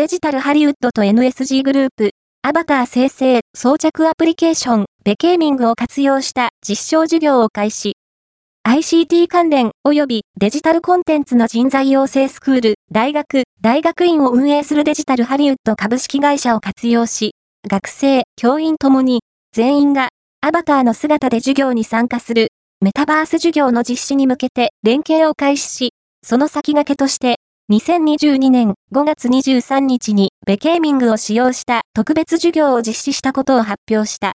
デジタルハリウッドと NSG グループ、アバター生成、装着アプリケーション、ベケーミングを活用した実証授業を開始。ICT 関連及びデジタルコンテンツの人材養成スクール、大学、大学院を運営するデジタルハリウッド株式会社を活用し、学生、教員ともに、全員がアバターの姿で授業に参加するメタバース授業の実施に向けて連携を開始し、その先駆けとして、2022年5月23日にベケーミングを使用した特別授業を実施したことを発表した。